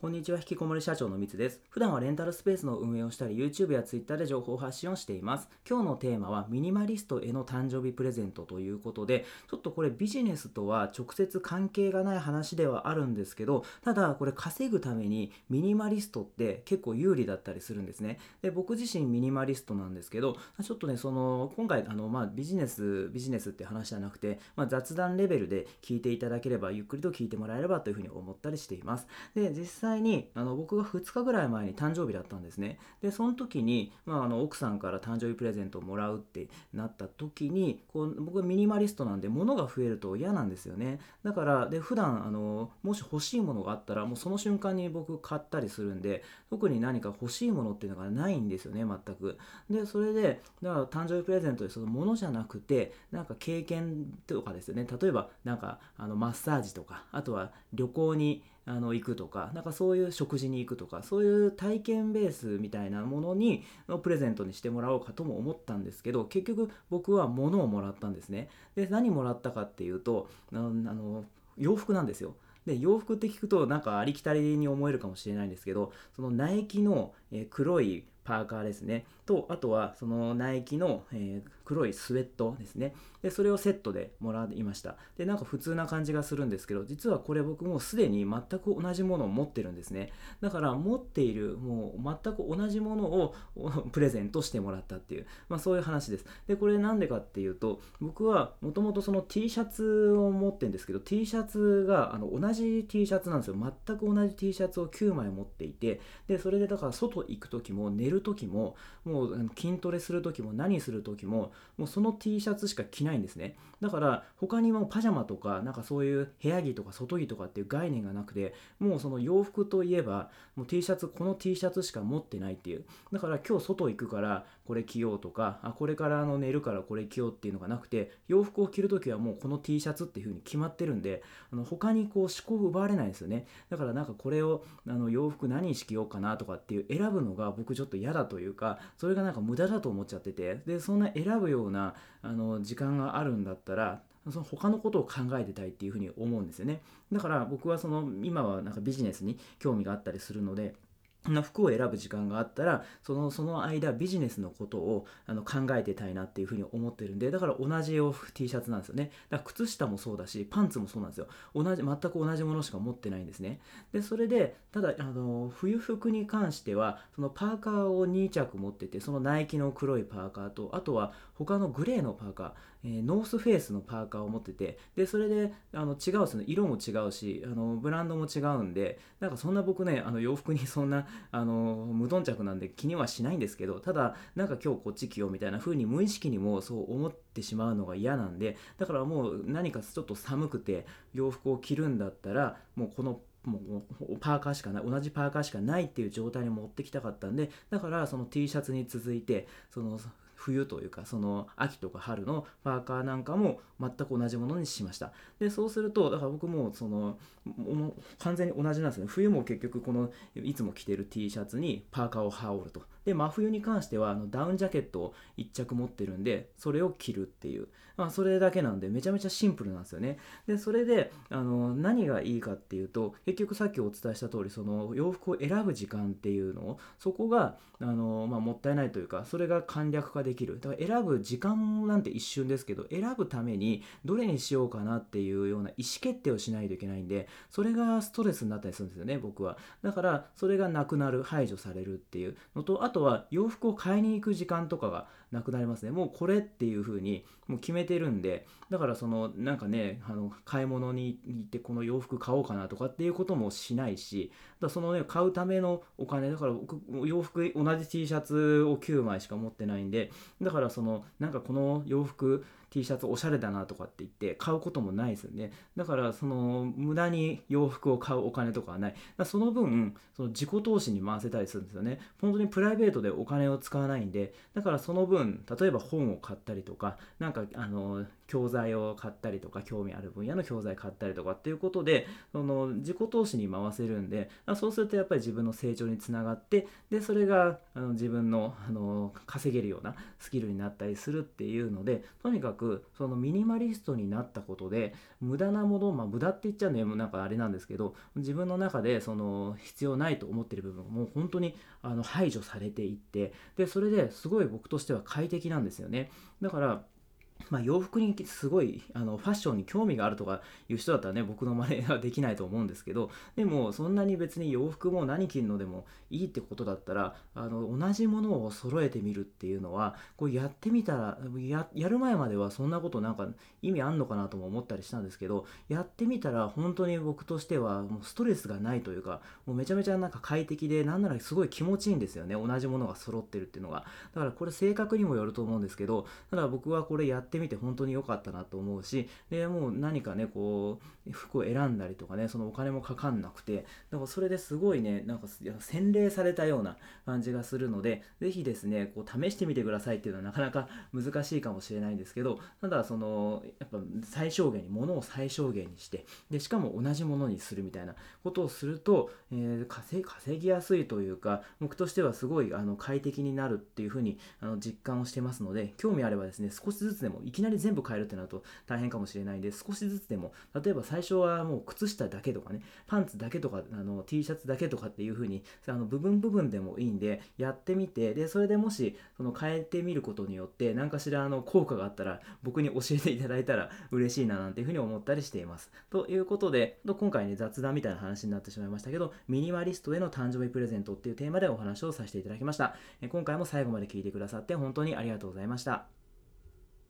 こんにちは、引きこもり社長のみつです。普段はレンタルスペースの運営をしたり、YouTube や Twitter で情報発信をしています。今日のテーマは、ミニマリストへの誕生日プレゼントということで、ちょっとこれビジネスとは直接関係がない話ではあるんですけど、ただこれ稼ぐためにミニマリストって結構有利だったりするんですね。で、僕自身ミニマリストなんですけど、ちょっとね、その、今回、あの、まあ、ビジネス、ビジネスって話じゃなくて、まあ、雑談レベルで聞いていただければ、ゆっくりと聞いてもらえればというふうに思ったりしています。で、実際際に、あの、僕が2日ぐらい前に誕生日だったんですね。で、その時に、まあ、あの、奥さんから誕生日プレゼントをもらうってなった時に、こう、僕はミニマリストなんで、物が増えると嫌なんですよね。だから、で、普段、あの、もし欲しいものがあったら、もうその瞬間に僕買ったりするんで、特に何か欲しいものっていうのがないんですよね、全く。で、それで、だから誕生日プレゼントでそのものじゃなくて、なんか経験とかですよね。例えば、なんか、あの、マッサージとか、あとは旅行に、あの行くとか、なんかそういう食事に行くとか、そういう体験ベースみたいなものに、のプレゼントにしてもらおうかとも思ったんですけど、結局僕は物をもらったんですね。で、何もらったかっていうと、あの、洋服なんですよ。で、洋服って聞くとなんかありきたりに思えるかもしれないんですけど、そのナイキの、黒いパーカーですね。と、あとはそのナイキの、黒いスウェットですね。で、それをセットでもらいました。で、なんか普通な感じがするんですけど、実はこれ僕もうすでに全く同じものを持ってるんですね。だから持っている、もう全く同じものを プレゼントしてもらったっていう、まあそういう話です。で、これなんでかっていうと、僕はもともとその T シャツを持ってるんですけど、T シャツがあの同じ T シャツなんですよ。全く同じ T シャツを9枚持っていて、で、それでだから外行く時も寝る時も、もう筋トレする時も何する時も、もうその T シャツしか着ないないんですね。だから他にもパジャマとか、なんかそういう部屋着とか外着とかっていう概念がなくて、もうその洋服といえば、もう T シャツ、この T シャツしか持ってないっていう。だから今日外行くからこれ着ようとか、あ、これからあの寝るからこれ着ようっていうのがなくて、洋服を着るときはもうこの T シャツっていう風に決まってるんで、あの他にこう思考を奪われないですよね。だからなんかこれをあの洋服何にしようかなとかっていう選ぶのが僕ちょっと嫌だというか、それがなんか無駄だと思っちゃってて、で、そんな選ぶようなあの時間があるんだったら、その他のことを考えてたいっていうふうに思うんですよね。だから僕はその今はなんかビジネスに興味があったりするので、服を選ぶ時間があったらそのその間ビジネスのことをあの考えてたいなっていうふうに思ってるんでだから同じ洋服 T シャツなんですよね。だから靴下もそうだしパンツもそうなんですよ。同じ全く同じものしか持ってないんですね。でそれでただあの冬服に関してはそのパーカーを2着持っててそのナイキの黒いパーカーとあとは他のグレーのパーカー、えー、ノースフェイスのパーカーを持っててでそれであの違うですね色も違うしあのブランドも違うんでなんかそんな僕ねあの洋服にそんなあの無頓着なんで気にはしないんですけどただなんか今日こっち着ようみたいな風に無意識にもそう思ってしまうのが嫌なんでだからもう何かちょっと寒くて洋服を着るんだったらもうこのもうパーカーしかない同じパーカーしかないっていう状態に持ってきたかったんでだからその T シャツに続いてその冬というかその秋とか春のパーカーなんかも全く同じものにしました。でそうするとだから僕もその完全に同じなんですね。冬も結局このいつも着てる T シャツにパーカーを羽織ると。で真冬に関してはあのダウンジャケットを1着持ってるんでそれを着るっていう、まあ、それだけなんでめちゃめちゃシンプルなんですよね。でそれであの何がいいかっていうと結局さっきお伝えした通りその洋服を選ぶ時間っていうのをそこがあの、まあ、もったいないというかそれが簡略化でできる。だから選ぶ時間なんて一瞬ですけど選ぶためにどれにしようかなっていうような意思決定をしないといけないんでそれがストレスになったりするんですよね僕は。だからそれがなくなる排除されるっていうのとあとは洋服を買いに行く時間とかがなくなりますねもうこれっていう風にもう決めてるんでだからそのなんかねあの買い物に行ってこの洋服買おうかなとかっていうこともしないしだそのね買うためのお金だから僕洋服同じ T シャツを9枚しか持ってないんでだからそのなんかこの洋服 T シャツおしゃれだなとかって言って買うこともないですよね。だからその無駄に洋服を買うお金とかはない。だその分、その自己投資に回せたりするんですよね。本当にプライベートでお金を使わないんで、だからその分、例えば本を買ったりとか、なんかあの、教材を買ったりとか、興味ある分野の教材買ったりとかっていうことで、その自己投資に回せるんで、そうするとやっぱり自分の成長につながって、で、それがあの自分のあの稼げるようなスキルになったりするっていうので、とにかくそのミニマリストになったことで無駄なものまあ無駄って言っちゃうのもなんかあれなんですけど自分の中でその必要ないと思ってる部分がもう本当にあの排除されていってでそれですごい僕としては快適なんですよね。だからまあ、洋服にすごいあのファッションに興味があるとかいう人だったらね僕の真似はできないと思うんですけどでもそんなに別に洋服も何着るのでもいいってことだったらあの同じものを揃えてみるっていうのはこうやってみたらやる前まではそんなことなんか意味あんのかなとも思ったりしたんですけどやってみたら本当に僕としてはもうストレスがないというかもうめちゃめちゃなんか快適でなんならすごい気持ちいいんですよね。同じものが揃ってるっていうのが。だからこれ性格にもよると思うんですけどただ僕はこれやってってみて本当に良かったなと思うしでもう何かねこう服を選んだりとかねそのお金もかかんなくてだからそれですごいねなんか洗練されたような感じがするので是非ですねこう試してみてくださいっていうのはなかなか難しいかもしれないんですけどただそのやっぱ最小限に物を最小限にしてでしかも同じものにするみたいなことをすると、えー、稼ぎやすいというか僕としてはすごいあの快適になるっていうふうにあの実感をしてますので興味あればですね少しずつでもいきなり全部変えるってなると大変かもしれないんで少しずつでも例えば最初はもう靴下だけとかねパンツだけとかあの T シャツだけとかっていう風にあの部分部分でもいいんでやってみてでそれでもしその変えてみることによって何かしらあの効果があったら僕に教えていただいたら嬉しいななんていう風に思ったりしています。ということで今回ね雑談みたいな話になってしまいましたけどミニマリストへの誕生日プレゼントっていうテーマでお話をさせていただきました。今回も最後まで聞いてくださって本当にありがとうございました。